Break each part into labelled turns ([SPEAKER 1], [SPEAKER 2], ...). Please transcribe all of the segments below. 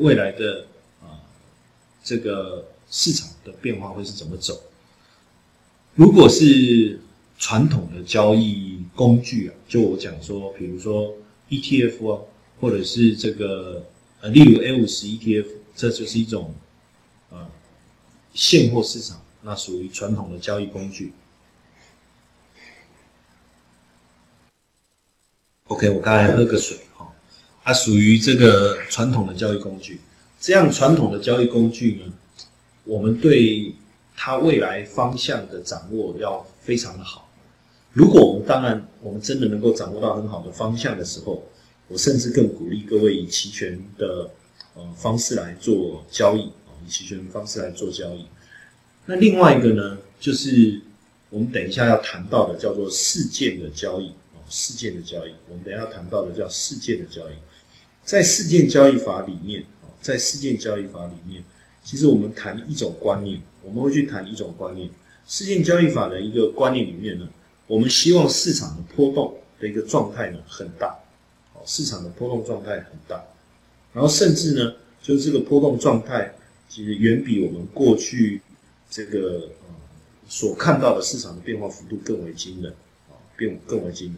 [SPEAKER 1] 未来的啊这个市场的变化会是怎么走。如果是传统的交易工具啊，就我讲说，比如说 ETF 啊，或者是这个呃，例如 A 五十 ETF，这就是一种呃现货市场，那属于传统的交易工具。OK，我刚才喝个水，它属于这个传统的交易工具。这样传统的交易工具呢，我们对它未来方向的掌握要非常的好。如果我们当然我们真的能够掌握到很好的方向的时候，我甚至更鼓励各位以期权的呃方式来做交易啊，以期权方式来做交易。那另外一个呢，就是我们等一下要谈到的叫做事件的交易啊。事件的交易，我们等下谈到的叫事件的交易，在事件交易法里面啊在事件交易法里面，其实我们谈一种观念，我们会去谈一种观念。事件交易法的一个观念里面呢，我们希望市场的波动的一个状态呢很大，哦，市场的波动状态很大，然后甚至呢，就是这个波动状态其实远比我们过去这个呃所看到的市场的变化幅度更为惊人啊，变更为惊人。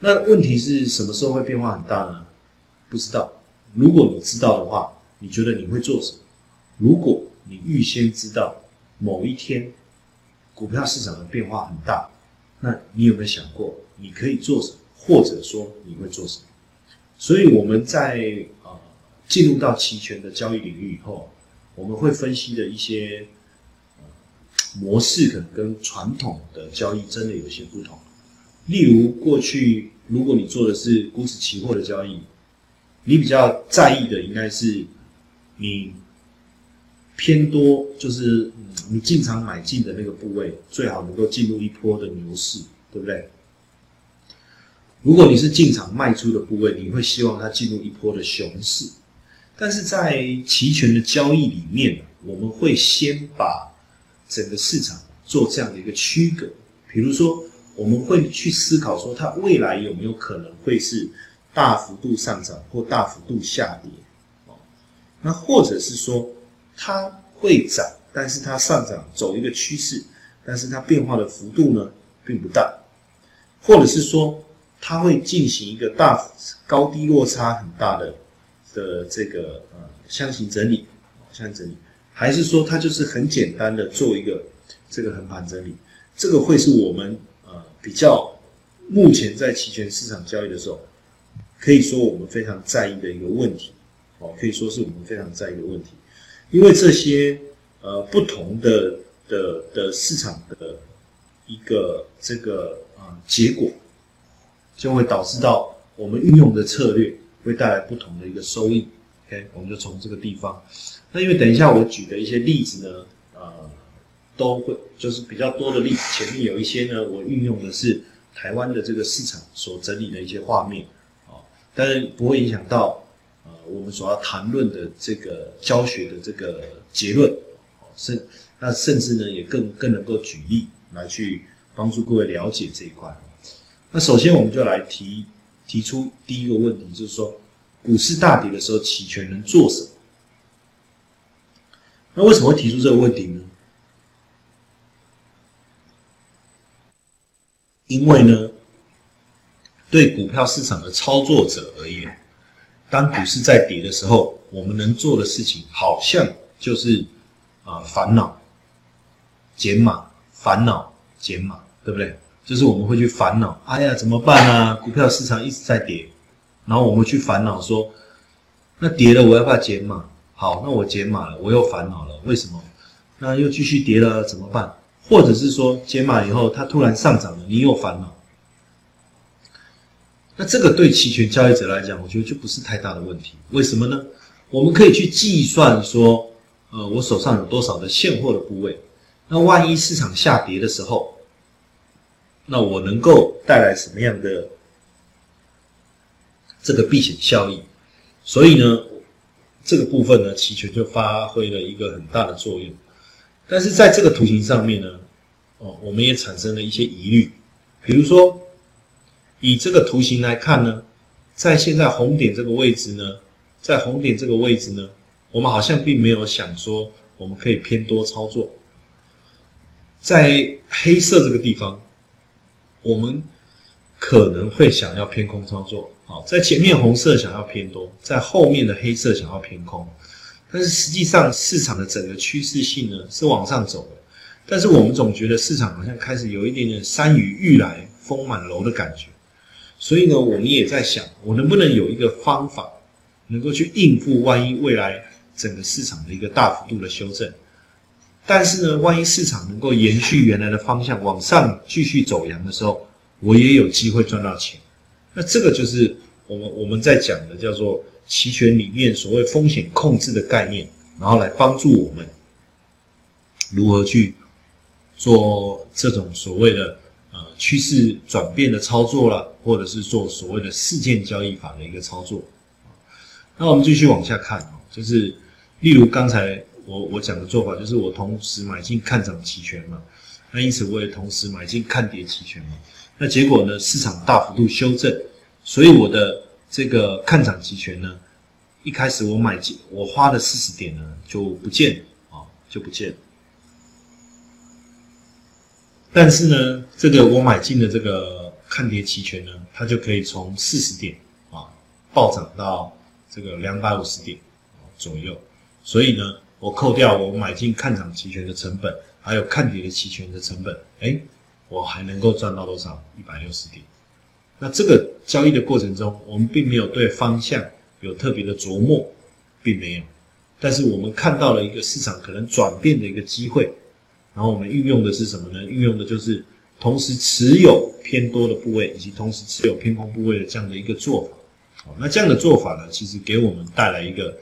[SPEAKER 1] 那问题是什么时候会变化很大呢？不知道。如果你知道的话，你觉得你会做什么？如果你预先知道某一天股票市场的变化很大，那你有没有想过你可以做什么，或者说你会做什么？所以我们在啊进入到期权的交易领域以后，我们会分析的一些模式，可能跟传统的交易真的有些不同。例如，过去如果你做的是股指期货的交易，你比较在意的应该是你偏多，就是你进场买进的那个部位，最好能够进入一波的牛市，对不对？如果你是进场卖出的部位，你会希望它进入一波的熊市。但是在期权的交易里面，我们会先把整个市场做这样的一个区隔，比如说。我们会去思考说，它未来有没有可能会是大幅度上涨或大幅度下跌？哦，那或者是说它会涨，但是它上涨走一个趋势，但是它变化的幅度呢并不大，或者是说它会进行一个大高低落差很大的的这个呃箱型整理，箱型整理，还是说它就是很简单的做一个这个横盘整理？这个会是我们呃。比较目前在期权市场交易的时候，可以说我们非常在意的一个问题，哦，可以说是我们非常在意的问题，因为这些呃不同的的的市场的一个这个啊结果，就会导致到我们运用的策略会带来不同的一个收益。OK，我们就从这个地方。那因为等一下我举的一些例子呢。呃都会就是比较多的例子，前面有一些呢，我运用的是台湾的这个市场所整理的一些画面，但是不会影响到呃我们所要谈论的这个教学的这个结论，甚那甚至呢也更更能够举例来去帮助各位了解这一块。那首先我们就来提提出第一个问题，就是说股市大跌的时候，期权能做什么？那为什么会提出这个问题呢？因为呢，对股票市场的操作者而言，当股市在跌的时候，我们能做的事情好像就是啊烦恼减码，烦恼减码，对不对？就是我们会去烦恼，哎呀怎么办啊？股票市场一直在跌，然后我们去烦恼说，那跌了我要不要减码？好，那我减码了，我又烦恼了，为什么？那又继续跌了怎么办？或者是说减码以后它突然上涨了，你有烦恼？那这个对期权交易者来讲，我觉得就不是太大的问题。为什么呢？我们可以去计算说，呃，我手上有多少的现货的部位？那万一市场下跌的时候，那我能够带来什么样的这个避险效益？所以呢，这个部分呢，期权就发挥了一个很大的作用。但是在这个图形上面呢，哦，我们也产生了一些疑虑。比如说，以这个图形来看呢，在现在红点这个位置呢，在红点这个位置呢，我们好像并没有想说我们可以偏多操作。在黑色这个地方，我们可能会想要偏空操作。好，在前面红色想要偏多，在后面的黑色想要偏空。但是实际上市场的整个趋势性呢是往上走的，但是我们总觉得市场好像开始有一点点山雨欲来风满楼的感觉。所以呢，我们也在想，我能不能有一个方法，能够去应付万一未来整个市场的一个大幅度的修正。但是呢，万一市场能够延续原来的方向往上继续走阳的时候，我也有机会赚到钱。那这个就是我们我们在讲的叫做期权里面所谓风险控制的概念，然后来帮助我们如何去做这种所谓的呃趋势转变的操作了，或者是做所谓的事件交易法的一个操作。那我们继续往下看啊，就是例如刚才。我我讲的做法就是我同时买进看涨期权嘛，那因此我也同时买进看跌期权嘛。那结果呢，市场大幅度修正，所以我的这个看涨期权呢，一开始我买进我花的四十点呢就不见啊，就不见。但是呢，这个我买进的这个看跌期权呢，它就可以从四十点啊暴涨到这个两百五十点左右，所以呢。我扣掉我买进看涨期权的成本，还有看跌的期权的成本，哎，我还能够赚到多少？一百六十点。那这个交易的过程中，我们并没有对方向有特别的琢磨，并没有。但是我们看到了一个市场可能转变的一个机会，然后我们运用的是什么呢？运用的就是同时持有偏多的部位，以及同时持有偏空部位的这样的一个做法。那这样的做法呢，其实给我们带来一个。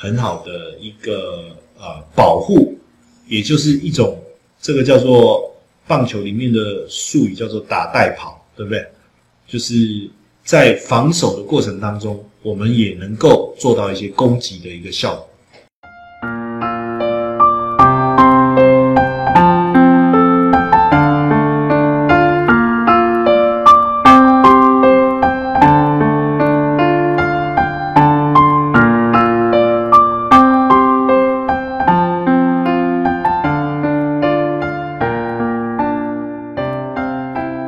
[SPEAKER 1] 很好的一个呃保护，也就是一种这个叫做棒球里面的术语叫做打带跑，对不对？就是在防守的过程当中，我们也能够做到一些攻击的一个效果。